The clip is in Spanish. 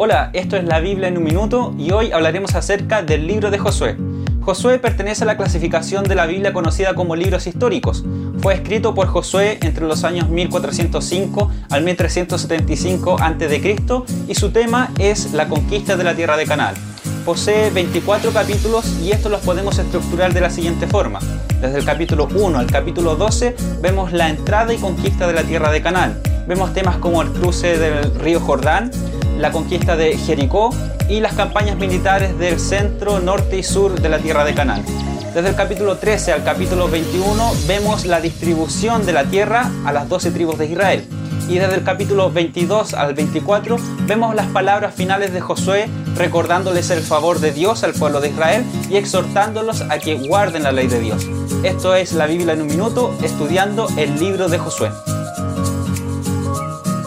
Hola, esto es la Biblia en un minuto y hoy hablaremos acerca del libro de Josué. Josué pertenece a la clasificación de la Biblia conocida como libros históricos. Fue escrito por Josué entre los años 1405 al 1375 a.C. y su tema es la conquista de la tierra de Canaán. Posee 24 capítulos y estos los podemos estructurar de la siguiente forma. Desde el capítulo 1 al capítulo 12 vemos la entrada y conquista de la tierra de Canaán. Vemos temas como el cruce del río Jordán, la conquista de Jericó y las campañas militares del centro, norte y sur de la tierra de Canaán. Desde el capítulo 13 al capítulo 21 vemos la distribución de la tierra a las 12 tribus de Israel. Y desde el capítulo 22 al 24 vemos las palabras finales de Josué recordándoles el favor de Dios al pueblo de Israel y exhortándolos a que guarden la ley de Dios. Esto es la Biblia en un minuto estudiando el libro de Josué.